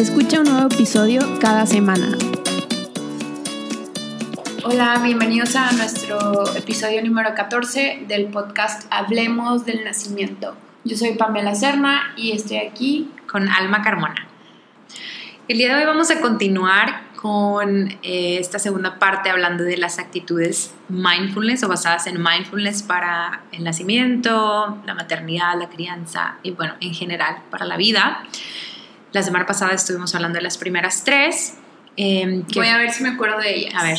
Escucha un nuevo episodio cada semana. Hola, bienvenidos a nuestro episodio número 14 del podcast Hablemos del Nacimiento. Yo soy Pamela Serna y estoy aquí con Alma Carmona. El día de hoy vamos a continuar con eh, esta segunda parte hablando de las actitudes mindfulness o basadas en mindfulness para el nacimiento, la maternidad, la crianza y bueno, en general para la vida. La semana pasada estuvimos hablando de las primeras tres. Em, Voy a ver si me acuerdo de ellas. A ver.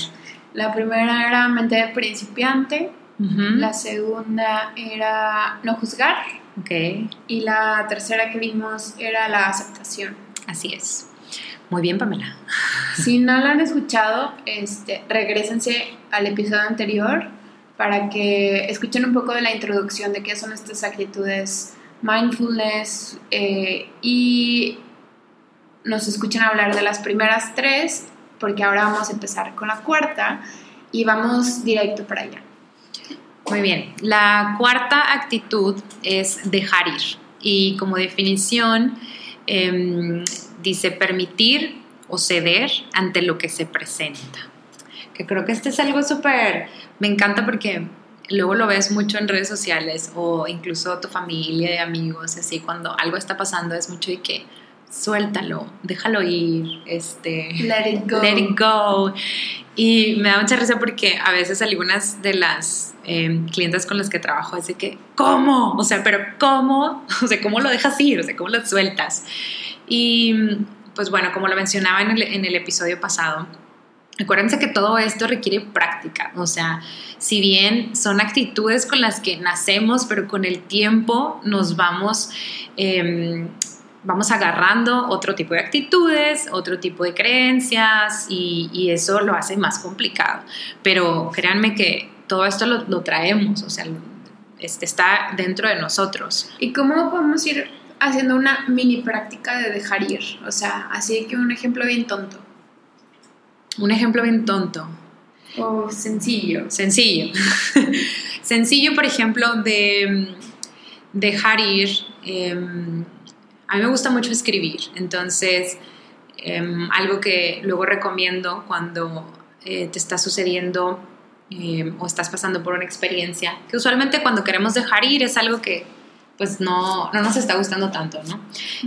La primera era mente de principiante. La segunda era no juzgar. Okay. Y la tercera que vimos era la aceptación. Así es. Muy bien, Pamela. Si no la han escuchado, este, regresense al episodio anterior para que escuchen un poco de la introducción de qué son estas actitudes mindfulness eh, y nos escuchen hablar de las primeras tres, porque ahora vamos a empezar con la cuarta y vamos directo para allá. Muy bien, la cuarta actitud es dejar ir y como definición em, dice permitir o ceder ante lo que se presenta. Que creo que este es algo súper, me encanta porque luego lo ves mucho en redes sociales o incluso tu familia, amigos, así cuando algo está pasando es mucho de que suéltalo, déjalo ir, este, let it go. Let it go. Y me da mucha risa porque a veces algunas de las em, clientes con las que trabajo es de que, ¿cómo? O sea, pero ¿cómo? O sea, ¿cómo lo dejas ir? O sea, ¿cómo lo sueltas? Y pues bueno, como lo mencionaba en el, en el episodio pasado, Acuérdense que todo esto requiere práctica, o sea, si bien son actitudes con las que nacemos, pero con el tiempo nos vamos eh, vamos agarrando otro tipo de actitudes, otro tipo de creencias y, eso lo hace más complicado. Pero créanme que todo esto lo, traemos, o sea, este, está dentro de nosotros. ¿Y cómo podemos ir haciendo una mini práctica de dejar ir? O sea, así que un ejemplo bien tonto. Un ejemplo bien tonto. O sencillo. Sencillo. sencillo, por ejemplo, de mm, dejar ir. Em, a mí me gusta mucho escribir, entonces em, algo que luego recomiendo cuando eh, te está sucediendo em, o estás pasando por una experiencia, que usualmente cuando queremos dejar ir es algo que pues no, no nos está gustando tanto, ¿no?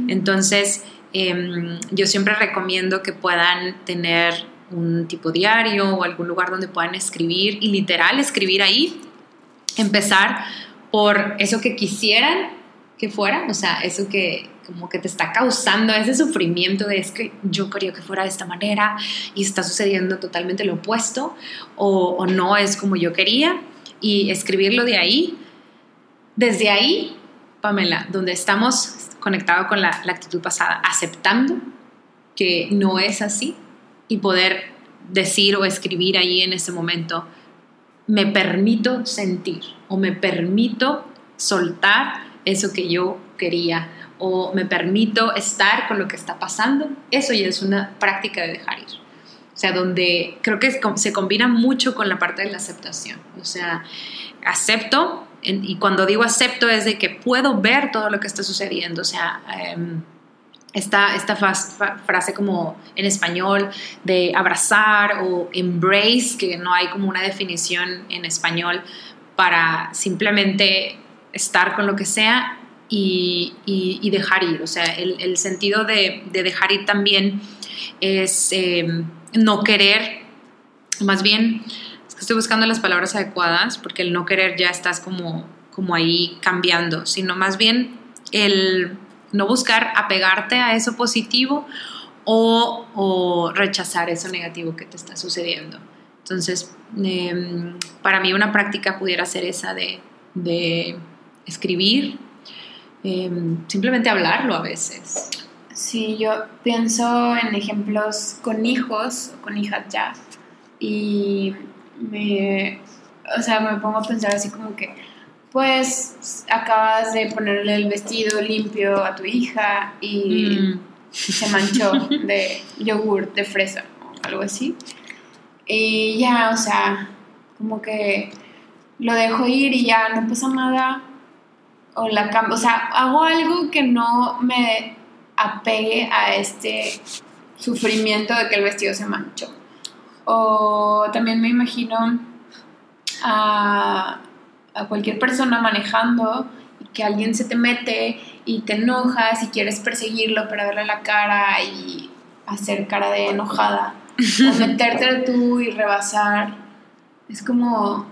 Entonces em, yo siempre recomiendo que puedan tener un tipo diario o algún lugar donde puedan escribir y literal escribir ahí, empezar por eso que quisieran que fuera, o sea, eso que, como que te está causando ese sufrimiento de es que yo quería que fuera de esta manera y está sucediendo totalmente lo opuesto o, no es como yo quería y escribirlo de ahí, desde ahí, Pamela, donde estamos conectados con la, la actitud pasada, aceptando que no es así y poder decir o escribir ahí en ese momento, me permito sentir o me permito soltar eso que yo quería o me permito estar con lo que está pasando, eso ya es una práctica de dejar ir. O sea, donde creo que se combina mucho con la parte de la aceptación. O sea, acepto, y cuando digo acepto es de que puedo ver todo lo que está sucediendo. O sea, em, esta, esta frase como en español de abrazar o embrace, que no hay como una definición en español para simplemente estar con lo que sea y, dejar ir. O sea, el, sentido de, dejar ir también es em, no querer, más bien, es que estoy buscando las palabras adecuadas, porque el no querer ya estás como, como ahí cambiando, sino más bien el no buscar apegarte a eso positivo o, rechazar eso negativo que te está sucediendo. Entonces, em, para mí una práctica pudiera ser esa de, de escribir, Em, simplemente hablarlo a veces. Sí, yo pienso en ejemplos con hijos o con hijas ya y me, o sea, me pongo a pensar así como que, pues acabas de ponerle el vestido limpio a tu hija y Mm. se manchó de yogur de fresa o algo así. Y ya, o sea, como que lo dejo ir y ya no pasa nada. O la cambio, o sea, hago algo que no me apegue a este sufrimiento de que el vestido se manchó. O también me imagino a, a cualquier persona manejando y que alguien se te mete y te enojas y quieres perseguirlo para verle la cara y hacer cara de enojada. O meterte tú y rebasar. Es como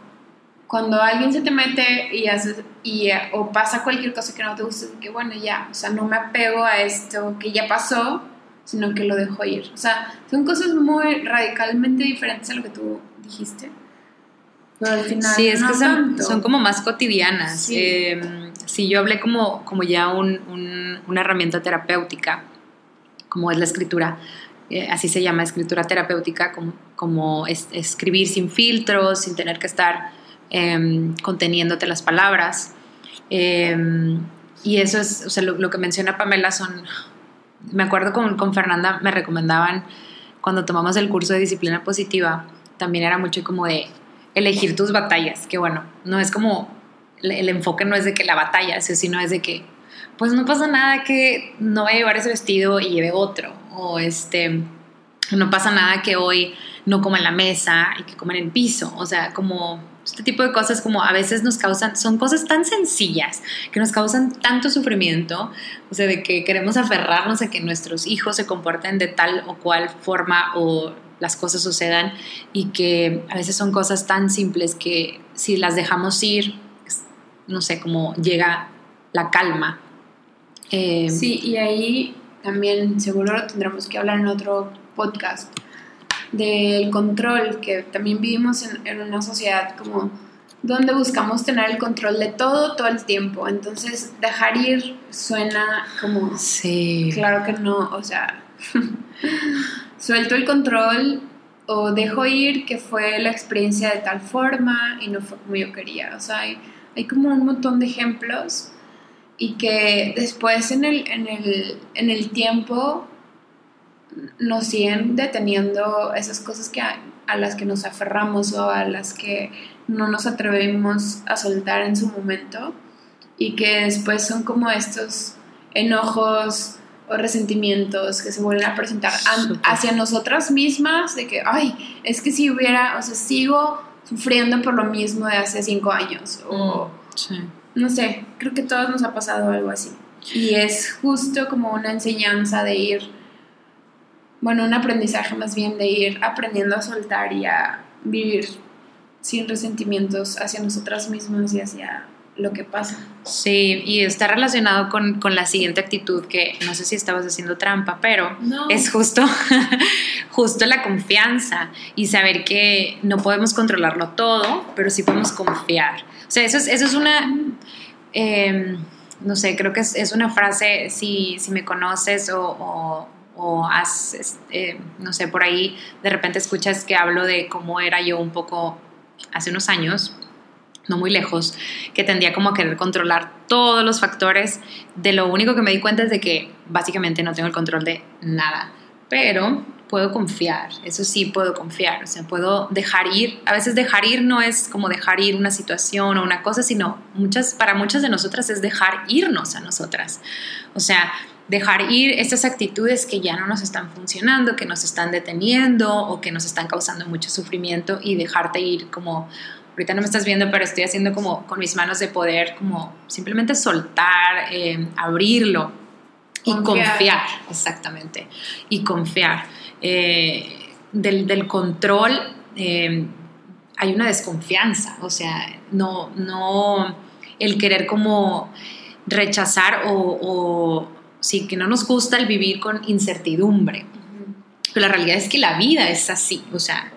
cuando alguien se te mete y haces y o pasa cualquier cosa que no te guste, que bueno, ya, o sea, no me apego a esto que ya pasó, sino que lo dejo ir. O sea, son cosas muy radicalmente diferentes a lo que tú dijiste. Pero al final Sí, es no que son, son como más cotidianas. Sí. Eh, sí, yo hablé como, como ya un- un- una herramienta terapéutica, como es la escritura. eh, así se llama, escritura terapéutica, como, como es- escribir sin filtros, sin tener que estar em, conteniéndote las palabras. Em, y eso es, o sea, lo, que menciona Pamela son, me acuerdo con, con Fernanda, me recomendaban cuando tomamos el curso de disciplina positiva, también era mucho como de elegir tus batallas, que bueno, no es como, el, el enfoque no es de que la batalla, sino es de que, pues no pasa nada que no vaya a llevar ese vestido y lleve otro, o este, no pasa nada que hoy no coma en la mesa y que coma en el piso, o sea, como este tipo de cosas como a veces nos causan, son cosas tan sencillas que nos causan tanto sufrimiento, o sea, de que queremos aferrarnos a que nuestros hijos se comporten de tal o cual forma o las cosas sucedan y que a veces son cosas tan simples que si las dejamos ir, no sé, como llega la calma. Eh, Sí, y ahí también seguro lo tendremos que hablar en otro podcast del control, que también vivimos en, en una sociedad como donde buscamos tener el control de todo todo el tiempo. Entonces, dejar ir suena como, sí. claro que no, o sea, suelto el control o dejo ir que fue la experiencia de tal forma y no fue como yo quería. O sea, hay, hay como un montón de ejemplos y que después en el, en el, en el tiempo nos siguen deteniendo esas cosas que a, a las que nos aferramos o a las que no nos atrevemos a soltar en su momento y que después son como estos enojos o resentimientos que se vuelven a presentar hacia nosotras mismas de que, ay, es que si hubiera, o sea, sigo sufriendo por lo mismo de hace cinco años o Sí. no sé, creo que a todos nos ha pasado algo así. Y es justo como una enseñanza de ir, bueno, un aprendizaje más bien de ir aprendiendo a soltar y a vivir sin resentimientos hacia nosotras mismas y hacia lo que pasa. Sí, y está relacionado con, con la siguiente actitud que no sé si estabas haciendo trampa, pero No. es justo, justo la confianza y saber que no podemos controlarlo todo, pero sí podemos confiar. O sea, eso es, eso es una, eh, no sé, creo que es, es una frase, si, si me conoces o, o, o has, este, no sé, por ahí de repente escuchas que hablo de cómo era yo un poco hace unos años, no muy lejos, que tendía como a querer controlar todos los factores. De lo único que me di cuenta es de que básicamente no tengo el control de nada, pero puedo confiar, eso sí puedo confiar, o sea, puedo dejar ir. A veces dejar ir no es como dejar ir una situación o una cosa, sino muchas, para muchas de nosotras es dejar irnos a nosotras. O sea, dejar ir estas actitudes que ya no nos están funcionando, que nos están deteniendo o que nos están causando mucho sufrimiento y dejarte ir como ahorita no me estás viendo, pero estoy haciendo como con mis manos de poder, como simplemente soltar, eh, abrirlo y Confiar. confiar, exactamente, y confiar. Eh, del, del control eh, hay una desconfianza, o sea, no, no el querer como rechazar o, o sí, que no nos gusta el vivir con incertidumbre. Pero la realidad es que la vida es así, o sea,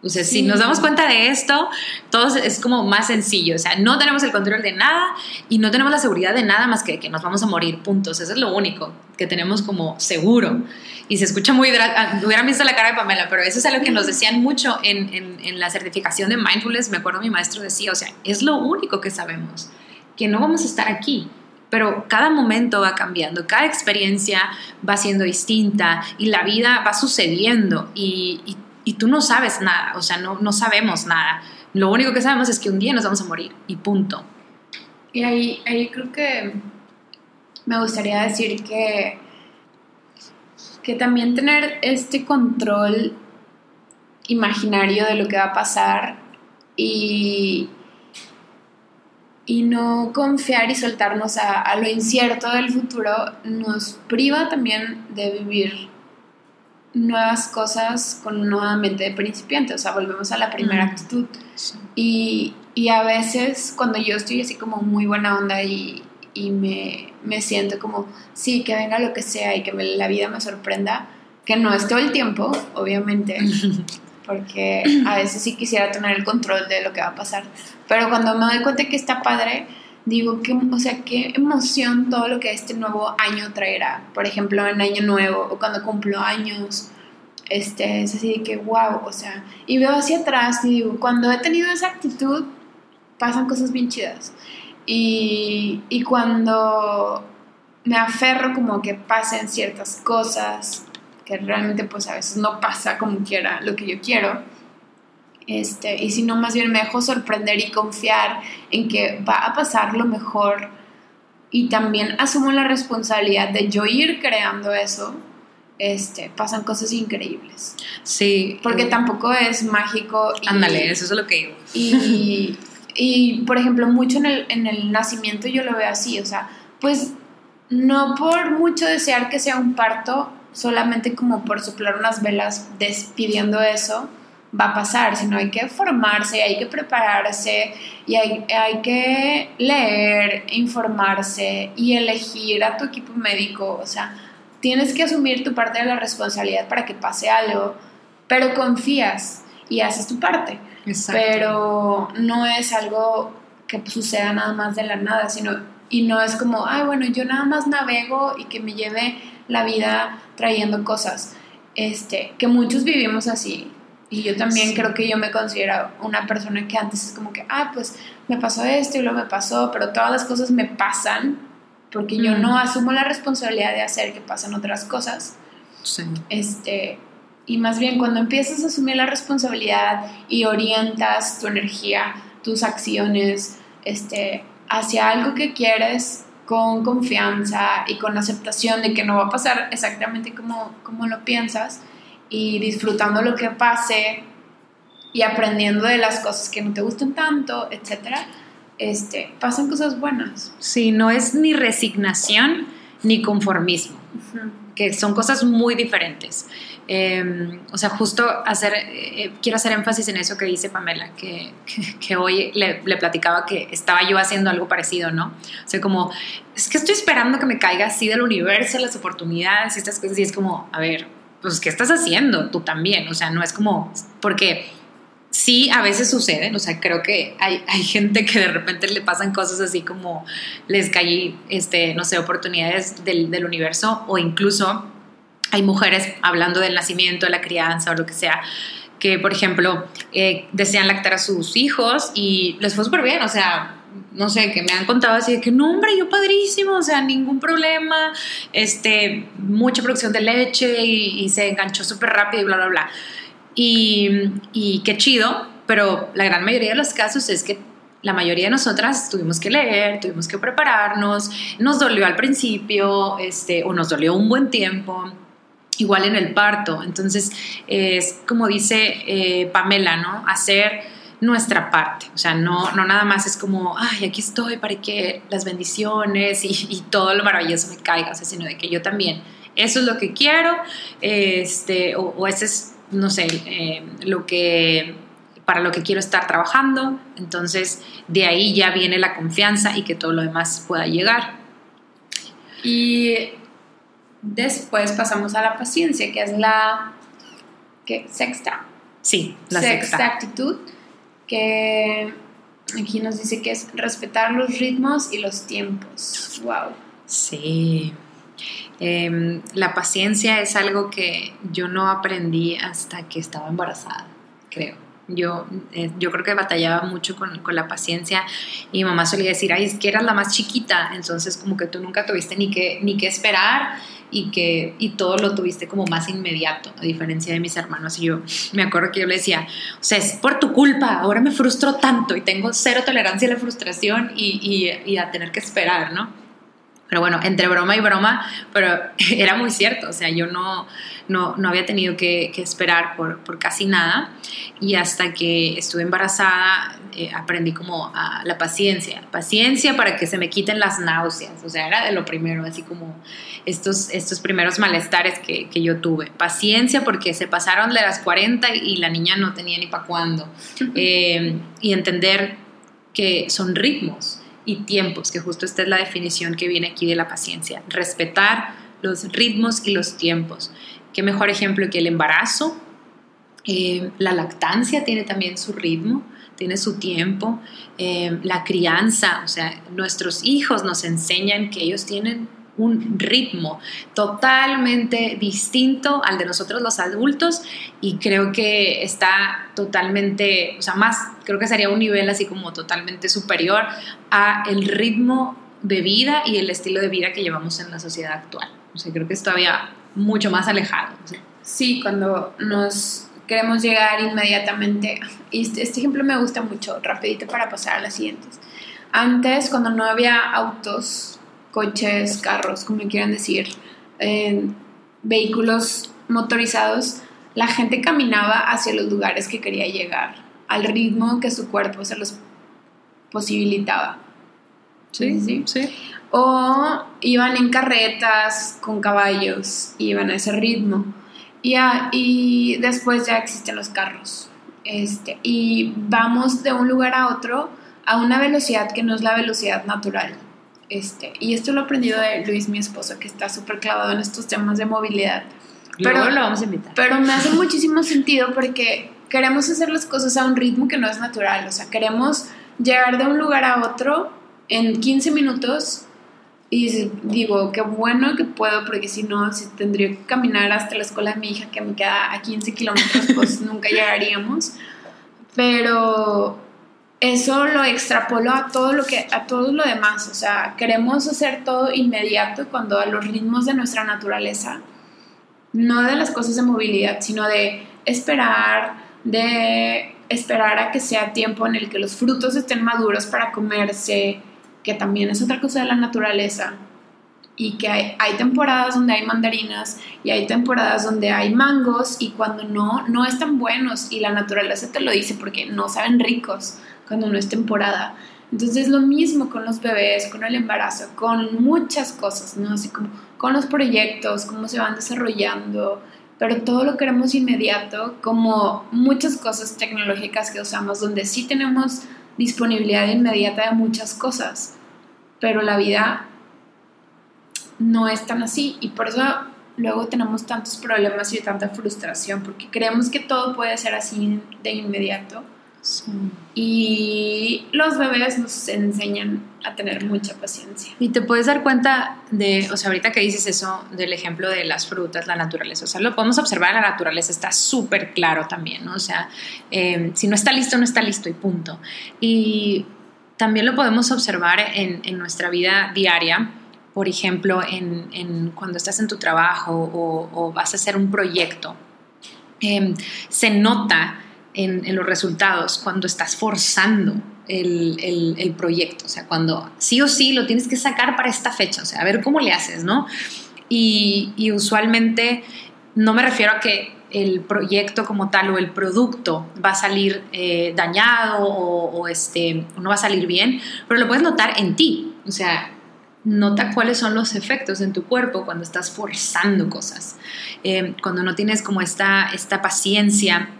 O sea, si nos damos cuenta de esto, todo es como más sencillo. O sea, no tenemos el control de nada y no tenemos la seguridad de nada más que que nos vamos a morir, puntos. Eso es lo único que tenemos como seguro. Y se escucha muy... Ah, hubieran visto la cara de Pamela, pero eso es algo que nos decían mucho en, en, en la certificación de mindfulness. Me acuerdo mi maestro decía, o sea, es lo único que sabemos, que no vamos a estar aquí pero cada momento va cambiando, cada experiencia va siendo distinta y la vida va sucediendo y, y tú no sabes nada, o sea, no, no sabemos nada. Lo único que sabemos es que un día nos vamos a morir y punto. Y ahí, ahí creo que me gustaría decir que, que también tener este control imaginario de lo que va a pasar y, y no confiar y soltarnos a, a, lo incierto del futuro nos priva también de vivir nuevas cosas con una nueva mente de principiante, o sea, volvemos a la primera actitud. Y, y, a veces cuando yo estoy así como muy buena onda y, y me, me, siento como, sí, que venga lo que sea y que la vida me sorprenda, que no es todo el tiempo, obviamente, porque a veces sí quisiera tener el control de lo que va a pasar, pero cuando me doy cuenta que está padre, digo, que, o sea, qué emoción todo lo que este nuevo año traerá. Por ejemplo, en Año Nuevo o cuando cumplo años. Este, es así de que, wow, o sea, y veo hacia atrás y digo, cuando he tenido esa actitud, pasan cosas bien chidas. Y, y cuando me aferro como que pasen ciertas cosas, que realmente pues a veces no pasa como quiera lo que yo quiero, este, y si no, más bien me dejo sorprender y confiar en que va a pasar lo mejor y también asumo la responsabilidad de yo ir creando eso, este, pasan cosas increíbles. Sí. Porque tampoco es mágico. Ándale, eso es lo que digo. Y, y, por ejemplo, mucho en el, en el nacimiento yo lo veo así, o sea, pues no por mucho desear que sea un parto, solamente como por soplar unas velas despidiendo eso, va a pasar, sino hay que formarse, hay que prepararse y hay, hay, que leer, informarse y elegir a tu equipo médico. O sea, tienes que asumir tu parte de la responsabilidad para que pase algo, pero confías y haces tu parte. Pero no es algo que suceda nada más de la nada, sino y no es como, ay, bueno, yo nada más navego y que me lleve la vida trayendo cosas. Este, que muchos vivimos así, y yo también creo que yo me considero una persona que antes es como que, ah, pues me pasó esto y luego me pasó, pero todas las cosas me pasan porque yo no asumo la responsabilidad de hacer que pasen otras cosas. Sí. Este, y más bien cuando empiezas a asumir la responsabilidad y orientas tu energía, tus acciones, este, hacia algo que quieres con confianza y con aceptación de que no va a pasar exactamente como, como lo piensas, y disfrutando lo que pase y aprendiendo de las cosas que no te gustan tanto, etcétera, este, pasan cosas buenas. Sí, no es ni resignación ni conformismo, que son cosas muy diferentes. Em, o sea, justo hacer, eh, quiero hacer énfasis en eso que dice Pamela, que, que, hoy le, le, platicaba que estaba yo haciendo algo parecido, ¿no? O sea, como, es que estoy esperando que me caiga así del universo las oportunidades y estas cosas, y es como, a ver, pues, ¿qué estás haciendo? Tú también, o sea, no es como, porque sí, a veces suceden, o sea, creo que hay, hay gente que de repente le pasan cosas así como les caí, este, no sé, oportunidades del, del universo o incluso hay mujeres hablando del nacimiento, de la crianza o lo que sea, que, por ejemplo, eh, desean lactar a sus hijos y les fue súper bien, o sea, no sé, que me han contado así de que no, hombre, yo padrísimo, o sea, ningún problema, este, mucha producción de leche y, se enganchó súper rápido y bla, bla, bla. Y, y qué chido, pero la gran mayoría de los casos es que la mayoría de nosotras tuvimos que leer, tuvimos que prepararnos, nos dolió al principio, este, o nos dolió un buen tiempo, igual en el parto. Entonces, es como dice eh, Pamela, ¿no? Hacer nuestra parte. O sea, no, no nada más es como, ay, aquí estoy para que las bendiciones y, todo lo maravilloso me caiga, o sea, sino de que yo también, eso es lo que quiero, este, o, o ese es, no sé, eh, lo que para lo que quiero estar trabajando, entonces de ahí ya viene la confianza y que todo lo demás pueda llegar. Y después pasamos a la paciencia, que es la que, sexta Sí, la sexta sexta. actitud, que aquí nos dice que es respetar los ritmos y los tiempos. Wow. Sí. Em, la paciencia es algo que yo no aprendí hasta que estaba embarazada, creo. Yo, eh, yo creo que batallaba mucho con, con, la paciencia y mi mamá solía decir, ay, es que eras la más chiquita, entonces como que tú nunca tuviste ni que, ni que esperar y que y todo lo tuviste como más inmediato, a diferencia de mis hermanos. Y yo me acuerdo que yo le decía, o sea, es por tu culpa, ahora me frustro tanto y tengo cero tolerancia a la frustración y, a tener que esperar, ¿no? Pero bueno, entre broma y broma, pero era muy cierto, o sea, yo no, no, no había tenido que, que esperar por, por, casi nada. Y hasta que estuve embarazada eh, aprendí como a la paciencia, paciencia para que se me quiten las náuseas, o sea, era de lo primero, así como estos, estos primeros malestares que, que yo tuve, paciencia porque se pasaron de las 40 y la niña no tenía ni para cuándo, eh, y entender que son ritmos y tiempos, que justo esta es la definición que viene aquí de la paciencia, respetar los ritmos y los tiempos. Qué mejor ejemplo que el embarazo, eh, la lactancia tiene también su ritmo, tiene su tiempo, eh, la crianza, o sea, nuestros hijos nos enseñan que ellos tienen un ritmo totalmente distinto al de nosotros los adultos y creo que está totalmente, o sea, más, creo que sería un nivel así como totalmente superior a el ritmo de vida y el estilo de vida que llevamos en la sociedad actual. O sea, creo que es todavía mucho más alejado. Sí, cuando nos queremos llegar inmediatamente, y este, este ejemplo me gusta mucho, rapidito para pasar a las siguientes. Antes, cuando no había autos, coches, carros, como quieran decir, eh, vehículos motorizados, la gente caminaba hacia los lugares que quería llegar, al ritmo que su cuerpo se los posibilitaba. Sí, sí, sí. O iban en carretas con caballos, iban a ese ritmo. Y, a, y después ya existen los carros. Este, y vamos de un lugar a otro a una velocidad que no es la velocidad natural. Este, y esto lo he aprendido de Luis, mi esposo, que está súper clavado en estos temas de movilidad. Pero Luego lo vamos a invitar. Pero me hace muchísimo sentido porque queremos hacer las cosas a un ritmo que no es natural. O sea, queremos llegar de un lugar a otro en 15 minutos y digo, qué bueno que puedo, porque si no, si tendría que caminar hasta la escuela de mi hija, que me queda a 15 kilómetros, pues nunca llegaríamos. Pero eso lo extrapolo a todo lo que a todo lo demás, o sea, queremos hacer todo inmediato cuando a los ritmos de nuestra naturaleza, no de las cosas de movilidad, sino de esperar, de esperar a que sea tiempo en el que los frutos estén maduros para comerse, que también es otra cosa de la naturaleza, y que hay, hay, temporadas donde hay mandarinas y hay temporadas donde hay mangos y cuando no, no están buenos y la naturaleza te lo dice porque no saben ricos cuando no es temporada. Entonces lo mismo con los bebés, con el embarazo, con muchas cosas, ¿no? Así como con los proyectos, cómo se van desarrollando, pero todo lo queremos inmediato, como muchas cosas tecnológicas que usamos, donde sí tenemos disponibilidad inmediata de muchas cosas, pero la vida no es tan así y por eso luego tenemos tantos problemas y tanta frustración, porque creemos que todo puede ser así de inmediato. Sí. Y los bebés nos enseñan a tener mucha paciencia. Y te puedes dar cuenta de, o sea, ahorita que dices eso del ejemplo de las frutas, la naturaleza, o sea, lo podemos observar en la naturaleza, está súper claro también, ¿no? O sea, eh, si no está listo, no está listo y punto. Y también lo podemos observar en, en nuestra vida diaria, por ejemplo, en, en, cuando estás en tu trabajo o, o vas a hacer un proyecto, eh, se nota en, en, los resultados cuando estás forzando el, el, el, proyecto, o sea, cuando sí o sí lo tienes que sacar para esta fecha, o sea, a ver cómo le haces, ¿no? Y, y usualmente no me refiero a que el proyecto como tal o el producto va a salir eh, dañado o, o, este, no va a salir bien, pero lo puedes notar en ti, o sea, nota cuáles son los efectos en tu cuerpo cuando estás forzando cosas, eh, cuando no tienes como esta, esta paciencia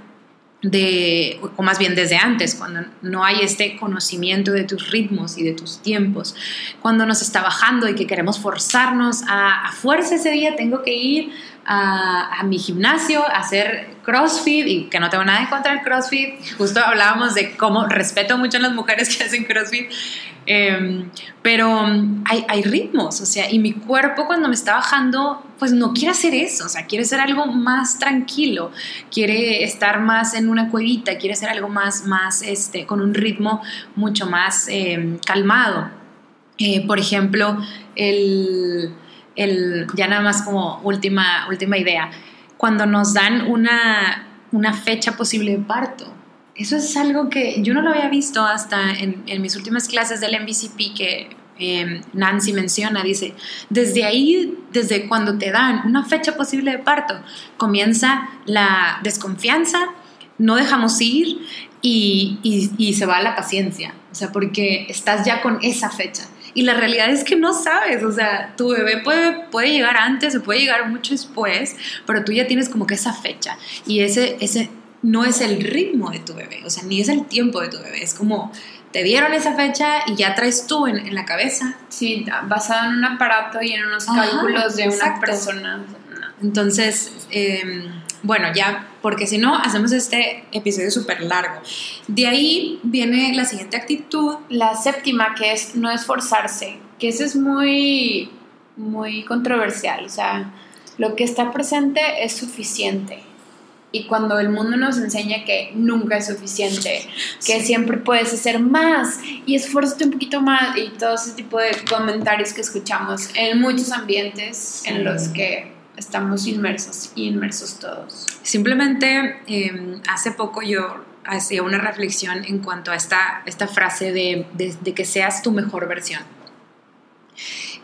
de, o más bien desde antes, cuando no hay este conocimiento de tus ritmos y de tus tiempos, cuando nos está bajando y que queremos forzarnos a, a fuerza ese día, tengo que ir a, mi gimnasio a hacer CrossFit y que no tengo nada en contra del CrossFit, justo hablábamos de cómo respeto mucho a las mujeres que hacen CrossFit, eh, pero hay, hay, ritmos, o sea, y mi cuerpo cuando me está bajando, pues no quiere hacer eso, o sea, quiere ser algo más tranquilo, quiere estar más en una cuevita, quiere ser algo más, más este, con un ritmo mucho más eh, calmado. Eh, por ejemplo, el, el, ya nada más como última, última idea, cuando nos dan una, una fecha posible de parto, eso es algo que yo no lo había visto hasta en, mis últimas clases del MVCP que eh, Nancy menciona, dice, desde ahí, desde cuando te dan una fecha posible de parto, comienza la desconfianza, no dejamos ir y, y, y se va la paciencia, o sea, porque estás ya con esa fecha. Y la realidad es que no sabes, o sea, tu bebé puede, puede llegar antes o puede llegar mucho después, pero tú ya tienes como que esa fecha y ese, ese, no es el ritmo de tu bebé, o sea, ni es el tiempo de tu bebé, es como te dieron esa fecha y ya traes tú en, en la cabeza. Sí, basado en un aparato y en unos Ajá, cálculos de exacto. una persona. Entonces, eh, bueno, ya, porque si no, hacemos este episodio súper largo. De ahí viene la siguiente actitud. La séptima, que es no esforzarse, que eso es muy, muy controversial, o sea, lo que está presente es suficiente y cuando el mundo nos enseña que nunca es suficiente, que sí. siempre puedes hacer más y esfuérzate un poquito más y todo ese tipo de comentarios que escuchamos en muchos ambientes sí. en los que estamos inmersos y inmersos todos. Simplemente eh, hace poco yo hacía una reflexión en cuanto a esta, esta frase de, de, de que seas tu mejor versión.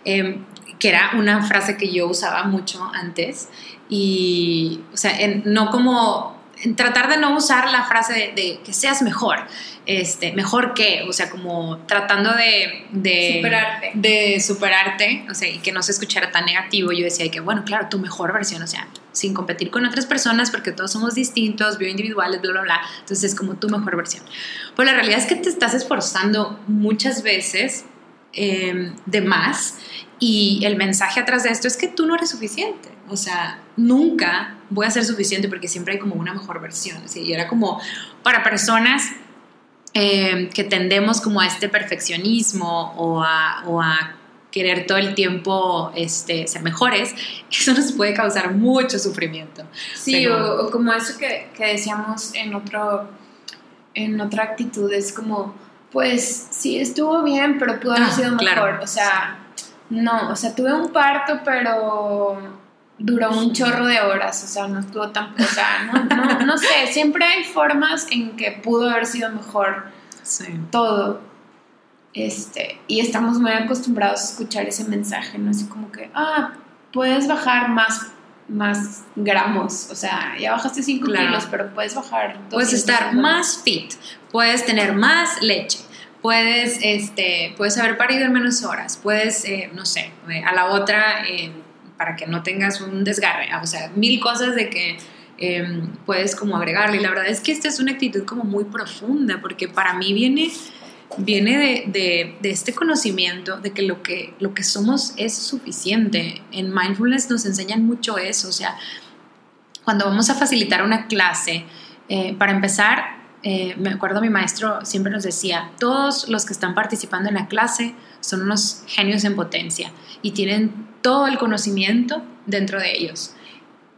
Eh, que era una frase que yo usaba mucho antes y, o sea, en, no como, tratar de no usar la frase de, de, que seas mejor, este, mejor que, o sea, como tratando de, de, superarte. de superarte, o sea, y que no se escuchara tan negativo, yo decía que, bueno, claro, tu mejor versión, o sea, sin competir con otras personas, porque todos somos distintos, bioindividuales, bla, bla, bla, entonces es como tu mejor versión. Pues la realidad es que te estás esforzando muchas veces eh, de más, y el mensaje atrás de esto es que tú no eres suficiente. O sea, nunca voy a ser suficiente porque siempre hay como una mejor versión. ¿sí? Y era como para personas eh, que tendemos como a este perfeccionismo o a, o a querer todo el tiempo este, ser mejores, eso nos puede causar mucho sufrimiento. Sí, Pero, o, o, como eso que, que, decíamos en, otro, en otra actitud, es como, pues sí, estuvo bien, pero pudo haber ah, sido mejor. Claro. O sea, no, o sea, tuve un parto, pero duró un chorro de horas, o sea, no estuvo tan, o sea, no, no, no sé, siempre hay formas en que pudo haber sido mejor sí. todo. Este, y estamos muy acostumbrados a escuchar ese mensaje, ¿no? Así como que, ah, puedes bajar más, más gramos, o sea, ya bajaste 5 claro. kilos, pero puedes bajar. Puedes estar gramos. más fit, puedes tener más leche, puedes, este, puedes haber parido en menos horas, puedes, eh, no sé, a la otra, eh, para que no tengas un desgarre, o sea, mil cosas de que eh, puedes como agregarle. Y la verdad es que esta es una actitud como muy profunda, porque para mí viene, viene de, de, de, este conocimiento de que lo, que lo que somos es suficiente. En mindfulness nos enseñan mucho eso, o sea, cuando vamos a facilitar una clase, eh, para empezar, eh, me acuerdo mi maestro siempre nos decía, todos los que están participando en la clase son unos genios en potencia y tienen todo el conocimiento dentro de ellos.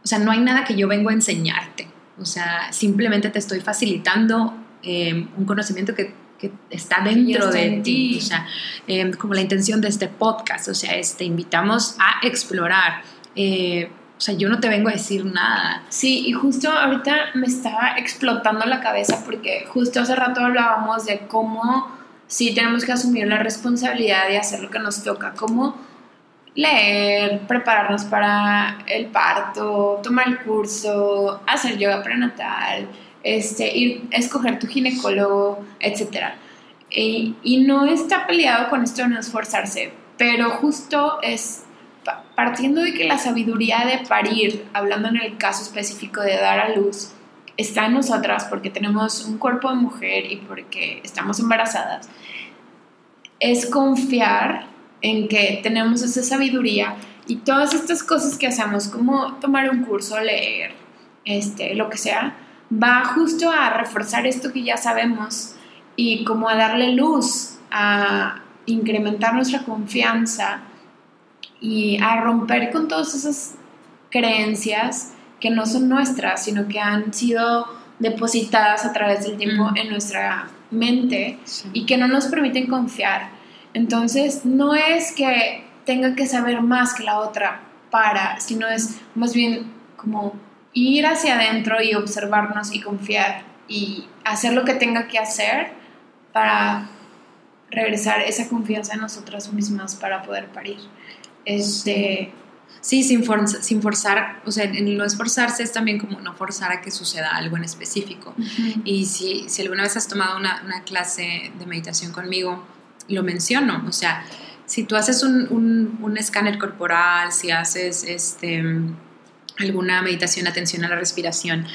O sea, no hay nada que yo vengo a enseñarte. O sea, simplemente te estoy facilitando eh, un conocimiento que, que, está dentro de ti. ti. O sea, eh, como la intención de este podcast. O sea, te este, invitamos a explorar. Eh, o sea, yo no te vengo a decir nada. Sí, y justo ahorita me estaba explotando la cabeza porque justo hace rato hablábamos de cómo sí tenemos que asumir la responsabilidad de hacer lo que nos toca, como leer, prepararnos para el parto, tomar el curso, hacer yoga prenatal, este, ir escoger tu ginecólogo, etc. Y, y no está peleado con esto de no esforzarse, pero justo es partiendo de que la sabiduría de parir, hablando en el caso específico de dar a luz, está en nosotras porque tenemos un cuerpo de mujer y porque estamos embarazadas, es confiar en que tenemos esa sabiduría y todas estas cosas que hacemos, como tomar un curso, leer, este, lo que sea, va justo a reforzar esto que ya sabemos y como a darle luz, a incrementar nuestra confianza y a romper con todas esas creencias que no son nuestras, sino que han sido depositadas a través del tiempo en nuestra mente y que no nos permiten confiar. Entonces, no es que tenga que saber más que la otra para, sino es más bien como ir hacia adentro y observarnos y confiar y hacer lo que tenga que hacer para regresar esa confianza en nosotras mismas para poder parir. Este, Sí, sin, sin forzar, o sea, el no esforzarse es también como no forzar a que suceda algo en específico. Y si, si, alguna vez has tomado una, una, clase de meditación conmigo, lo menciono, o sea, si tú haces un, un, un escáner corporal, si haces este, alguna meditación, atención a la respiración,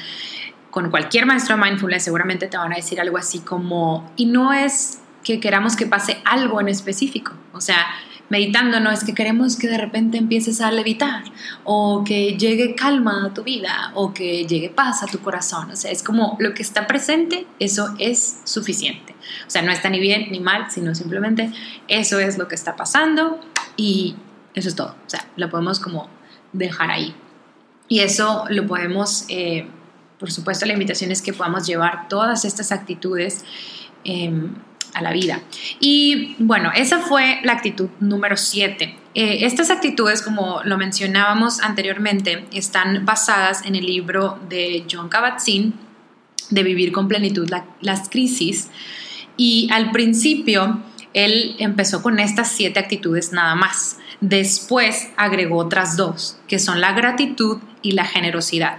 con cualquier maestro de mindfulness seguramente te van a decir algo así como, y no es que queramos que pase algo en específico, o sea, meditando no es que queremos que de repente empieces a levitar o que llegue calma a tu vida o que llegue paz a tu corazón. O sea, es como lo que está presente, eso es suficiente. O sea, no está ni bien ni mal, sino simplemente eso es lo que está pasando y eso es todo. O sea, lo podemos como dejar ahí. Y eso lo podemos, eh, por supuesto, la invitación es que podamos llevar todas estas actitudes. Eh, a la vida. Y bueno, esa fue la actitud número 7. Eh, estas actitudes, como lo mencionábamos anteriormente, están basadas en el libro de John Kabat-Zinn, de Vivir con Plenitud las Crisis. Y al principio, él empezó con estas siete actitudes nada más. Después agregó otras dos, que son la gratitud y la generosidad.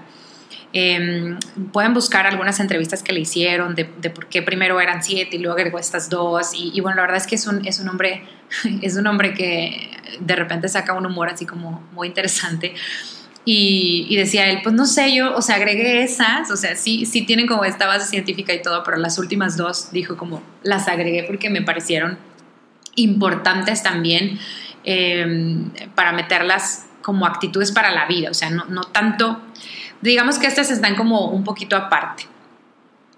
Em, pueden buscar algunas entrevistas que le hicieron de, por qué primero eran siete y luego agregó estas dos. Y, bueno, la verdad es que es un, es un hombre es un hombre que de repente saca un humor así como muy interesante. Y, decía él, pues no sé, yo, o sea, agregué esas, o sea, sí, sí tienen como esta base científica y todo, pero las últimas dos dijo como las agregué porque me parecieron importantes también em, para meterlas como actitudes para la vida, o sea, no, no tanto digamos que estas están como un poquito aparte.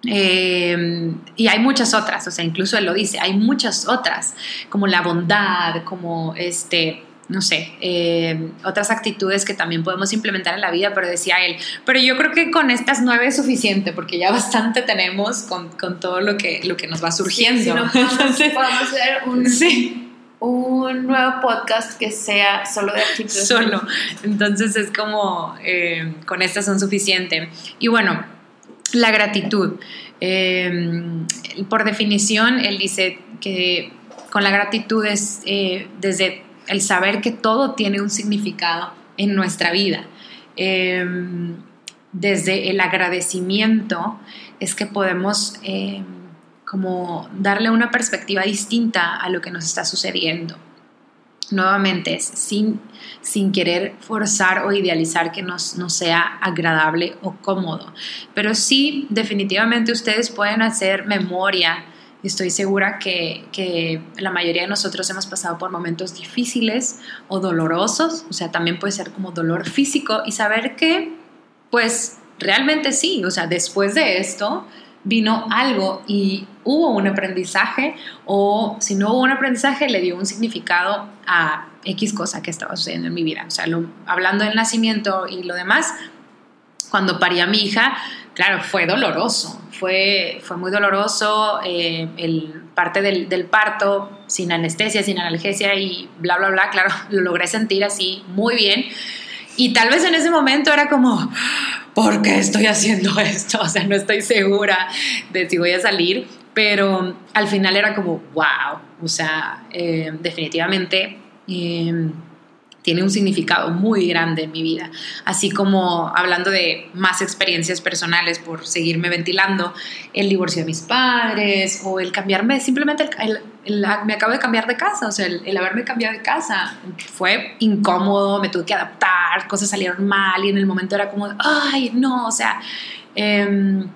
Eh, y hay muchas otras, o sea, incluso él lo dice, hay muchas otras, como la bondad, como este, no sé, eh, otras actitudes que también podemos implementar en la vida, pero decía él, pero yo creo que con estas nueve es suficiente, porque ya bastante tenemos con, con todo lo que, lo que nos va surgiendo. Sí, no podemos, hacer un... Sí un nuevo podcast que sea solo de actitudes. Solo. Entonces es como, eh, con estas son suficiente. Y bueno, la gratitud. Eh, por definición, él dice que con la gratitud es eh, desde el saber que todo tiene un significado en nuestra vida. desde el agradecimiento es que podemos como darle una perspectiva distinta a lo que nos está sucediendo. Nuevamente, sin, sin querer forzar o idealizar que nos, no sea agradable o cómodo, pero sí definitivamente ustedes pueden hacer memoria. Estoy segura que, que la mayoría de nosotros hemos pasado por momentos difíciles o dolorosos, o sea, también puede ser como dolor físico y saber que, pues, realmente sí, o sea, después de esto, vino algo y hubo un aprendizaje o si no hubo un aprendizaje le dio un significado a X cosa que estaba sucediendo en mi vida. O sea, hablando del nacimiento y lo demás, cuando parí a mi hija, claro, fue doloroso, fue, fue muy doloroso eh, el parte del, del, parto, sin anestesia, sin analgesia y bla, bla, bla, claro, lo logré sentir así muy bien. Y tal vez en ese momento era como, ¿por qué estoy haciendo esto? O sea, no estoy segura de si voy a salir, pero al final era como, wow, o sea, eh, definitivamente eh, tiene un significado muy grande en mi vida. Así como hablando de más experiencias personales por seguirme ventilando, el divorcio de mis padres o el cambiarme, simplemente el, me acabo de cambiar de casa, o sea, el, haberme cambiado de casa fue incómodo, me tuve que adaptar, cosas salieron mal y en el momento era como, ay, no, o sea, em,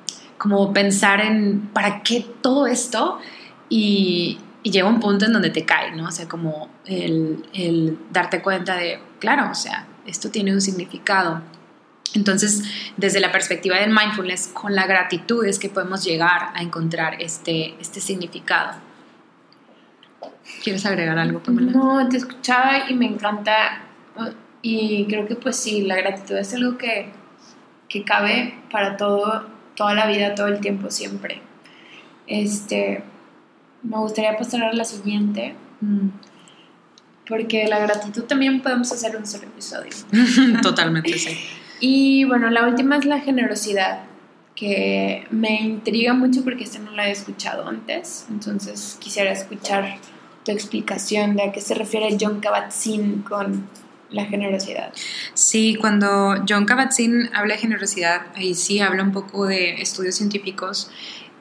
como pensar en, ¿para qué todo esto? Y, y, llega un punto en donde te cae, ¿no? O sea, como el, el darte cuenta de, claro, o sea, esto tiene un significado. Entonces, desde la perspectiva del mindfulness, con la gratitud es que podemos llegar a encontrar este, este significado. ¿Quieres agregar algo, Pamela? No, te escuchaba y me encanta. Y creo que pues sí, la gratitud es algo que, que cabe para todo, toda la vida, todo el tiempo, siempre. Este, me gustaría pasar a la siguiente. Mm. Porque la gratitud también podemos hacer un solo episodio. Totalmente, sí. Y bueno, la última es la generosidad, que me intriga mucho porque esta no la he escuchado antes. Entonces quisiera escuchar tu explicación de a qué se refiere John Kabat-Zinn con la generosidad. Sí, cuando John Kabat-Zinn habla de generosidad, ahí sí habla un poco de estudios científicos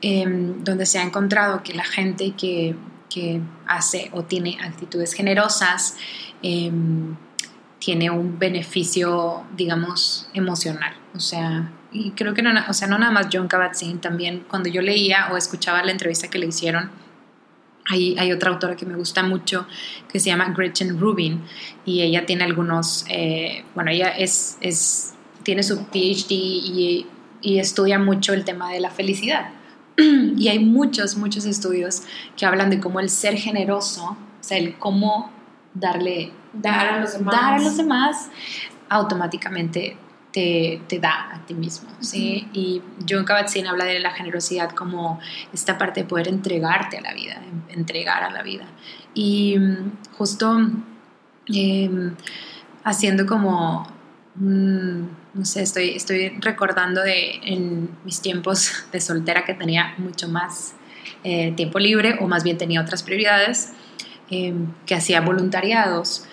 em, donde se ha encontrado que la gente que, que hace o tiene actitudes generosas em, tiene un beneficio, digamos, emocional. O sea, y creo que no, o sea, no nada más John Kabat-Zinn, también cuando yo leía o escuchaba la entrevista que le hicieron, hay, hay, otra autora que me gusta mucho que se llama Gretchen Rubin y ella tiene algunos, eh, bueno, ella es, es, tiene su PhD y, y estudia mucho el tema de la felicidad. y hay muchos, muchos estudios que hablan de cómo el ser generoso, o sea, el cómo darle dar a los demás, dar a los demás automáticamente te, te, da a ti mismo, ¿sí? Y John Kabat-Zinn habla de la generosidad como esta parte de poder entregarte a la vida, entregar a la vida. Y mm, justo em, haciendo como, no sé, estoy, estoy recordando de en mis tiempos de soltera que tenía mucho más eh, tiempo libre o más bien tenía otras prioridades, em, que hacía voluntariados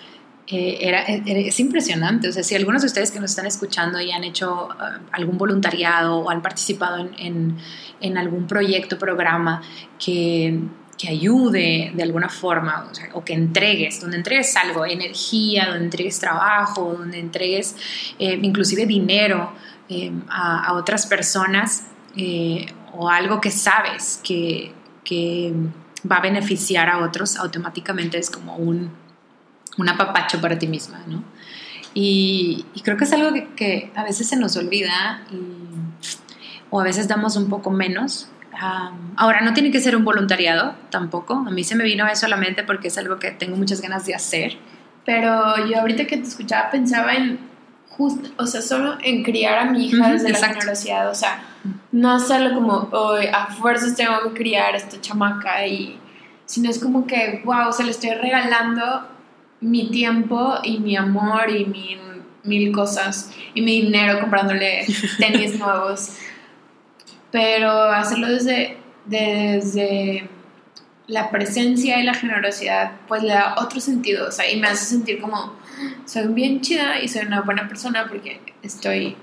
eh, era, es impresionante. O sea, si algunos de ustedes que nos están escuchando y han hecho uh, algún voluntariado o han participado en, en, algún proyecto, programa que, que, ayude de alguna forma, o, que entregues, donde entregues algo, energía, donde entregues trabajo, donde entregues eh, inclusive dinero eh, a, a, otras personas o algo que sabes que, que va a beneficiar a otros, automáticamente es como un un apapacho para ti misma, ¿no? Y, creo que es algo que, a veces se nos olvida o a veces damos un poco menos. ahora, no tiene que ser un voluntariado tampoco. A mí se me vino eso a la mente porque es algo que tengo muchas ganas de hacer. Pero yo ahorita que te escuchaba pensaba en justo, o sea, solo en criar a mi hija desde la generosidad. O sea, no hacerlo como, hoy a fuerzas tengo que criar a esta chamaca y sino es como que, wow, se le estoy regalando mi tiempo y mi amor y mi, mil cosas y mi dinero comprándole tenis nuevos. Pero hacerlo desde, desde la presencia y la generosidad, pues le da otro sentido, o sea, y me hace sentir como soy bien chida y soy una buena persona porque estoy,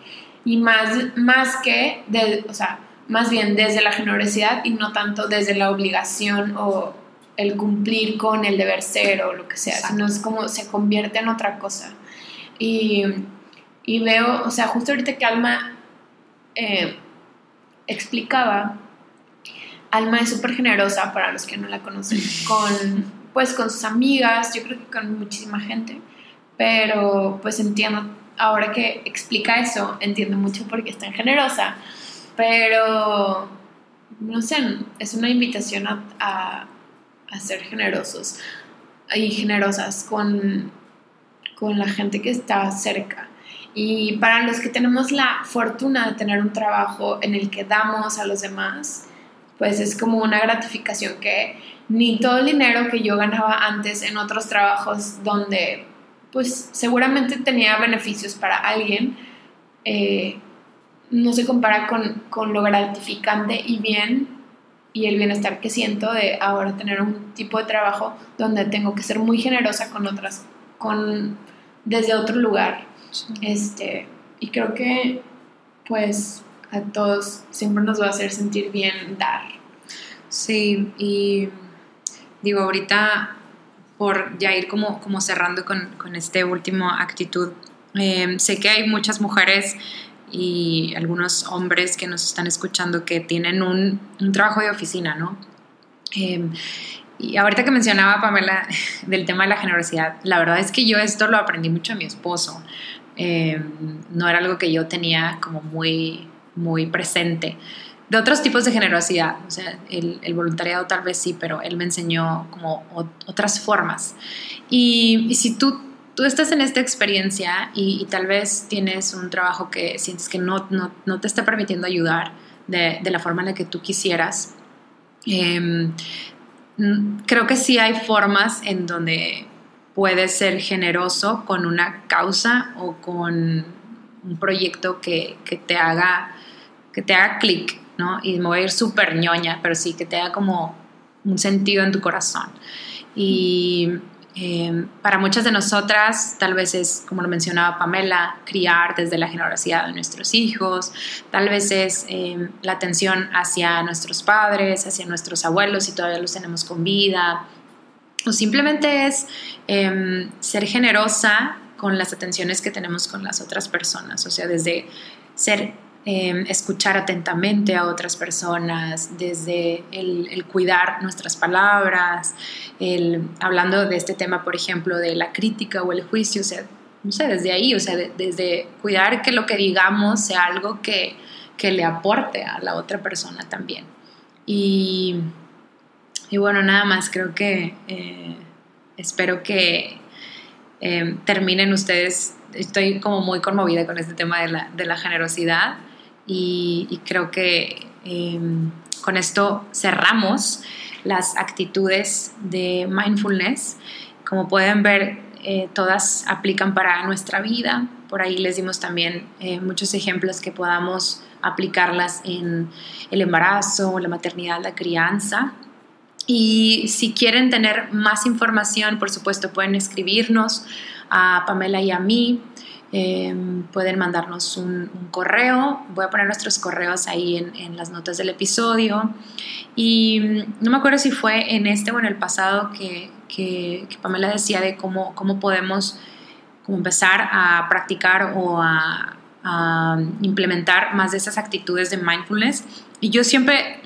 y más, más que, de, o sea, más bien desde la generosidad y no tanto desde la obligación o el cumplir con el deber ser o lo que sea, sino es como se convierte en otra cosa. Y, y veo, o sea, justo ahorita que Alma eh, explicaba, Alma es súper generosa para los que no la conocen, con, pues con sus amigas, yo creo que con muchísima gente, pero pues entiendo, ahora que explica eso, entiendo mucho por qué es tan generosa, pero no sé, es una invitación a a ser generosos y generosas con, con la gente que está cerca. Y para los que tenemos la fortuna de tener un trabajo en el que damos a los demás, pues es como una gratificación que ni todo el dinero que yo ganaba antes en otros trabajos donde pues seguramente tenía beneficios para alguien, eh, no se compara con, con, lo gratificante y bien y el bienestar que siento de ahora tener un tipo de trabajo donde tengo que ser muy generosa con otras, con desde otro lugar. Este, y creo que pues a todos siempre nos va a hacer sentir bien dar. Sí, y digo, ahorita por ya ir como, como cerrando con, con este último actitud, eh, sé que hay muchas mujeres y algunos hombres que nos están escuchando que tienen un, un trabajo de oficina, ¿no? Eh, y ahorita que mencionaba Pamela del tema de la generosidad, la verdad es que yo esto lo aprendí mucho a mi esposo. Eh, no era algo que yo tenía como muy, muy presente. De otros tipos de generosidad, o sea, el, voluntariado tal vez sí, pero él me enseñó como otras formas. Y si tú, tú estás en esta experiencia y, tal vez tienes un trabajo que sientes que no, no, no te está permitiendo ayudar de, la forma en la que tú quisieras, eh, creo que sí hay formas en donde puedes ser generoso con una causa o con un proyecto que, que te haga, que te haga clic, ¿no? Y me voy a ir súper ñoña, pero sí que te haga como un sentido en tu corazón. Y eh, para muchas de nosotras, tal vez es, como lo mencionaba Pamela, criar desde la generosidad de nuestros hijos, tal vez es eh, la atención hacia nuestros padres, hacia nuestros abuelos, si todavía los tenemos con vida, o simplemente es eh, ser generosa con las atenciones que tenemos con las otras personas, o sea, desde ser eh, escuchar atentamente a otras personas, desde el, el, cuidar nuestras palabras, el, hablando de este tema, por ejemplo, de la crítica o el juicio, o sea, no sé, desde ahí, o sea, de, desde cuidar que lo que digamos sea algo que, que le aporte a la otra persona también. Y, y bueno, nada más, creo que eh, espero que eh, terminen ustedes, estoy como muy conmovida con este tema de la, de la generosidad y, y creo que eh, con esto cerramos las actitudes de mindfulness. Como pueden ver, eh, todas aplican para nuestra vida. Por ahí les dimos también eh, muchos ejemplos que podamos aplicarlas en el embarazo, la maternidad, la crianza. Y si quieren tener más información, por supuesto, pueden escribirnos a Pamela y a mí. Eh, pueden mandarnos un, correo. Voy a poner nuestros correos ahí en, las notas del episodio. Y no me acuerdo si fue en este o en el pasado que, Pamela decía de cómo, cómo podemos como empezar a practicar o a, implementar más de esas actitudes de mindfulness. Y yo siempre,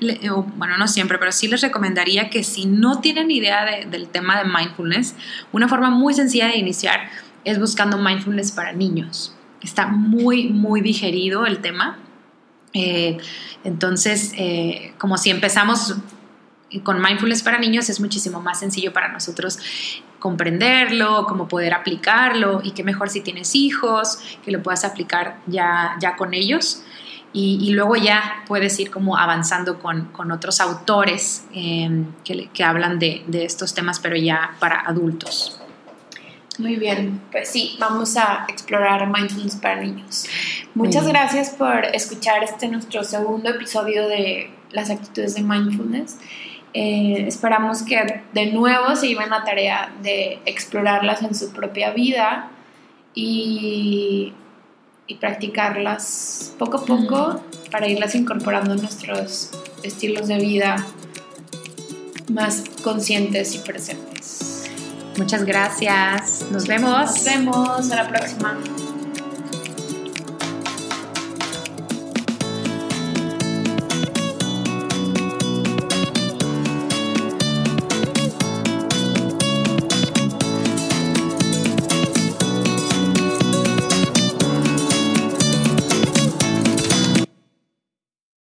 bueno, no siempre, pero sí les recomendaría que si no tienen idea de, del tema de mindfulness, una forma muy sencilla de iniciar es buscando mindfulness para niños. Está muy, muy digerido el tema. Eh, entonces, eh, como si empezamos con mindfulness para niños, es muchísimo más sencillo para nosotros comprenderlo, cómo poder aplicarlo y qué mejor si tienes hijos, que lo puedas aplicar ya, ya con ellos. Y, luego ya puedes ir como avanzando con, con otros autores eh, que, que, hablan de, de estos temas, pero ya para adultos. Muy bien, pues sí, vamos a explorar mindfulness para niños. Muchas gracias por escuchar este nuestro segundo episodio de las actitudes de mindfulness. Eh, esperamos que de nuevo se lleven la tarea de explorarlas en su propia vida y, y practicarlas poco a poco para irlas incorporando en nuestros estilos de vida más conscientes y presentes. Muchas gracias. Nos vemos. Nos vemos. A la próxima.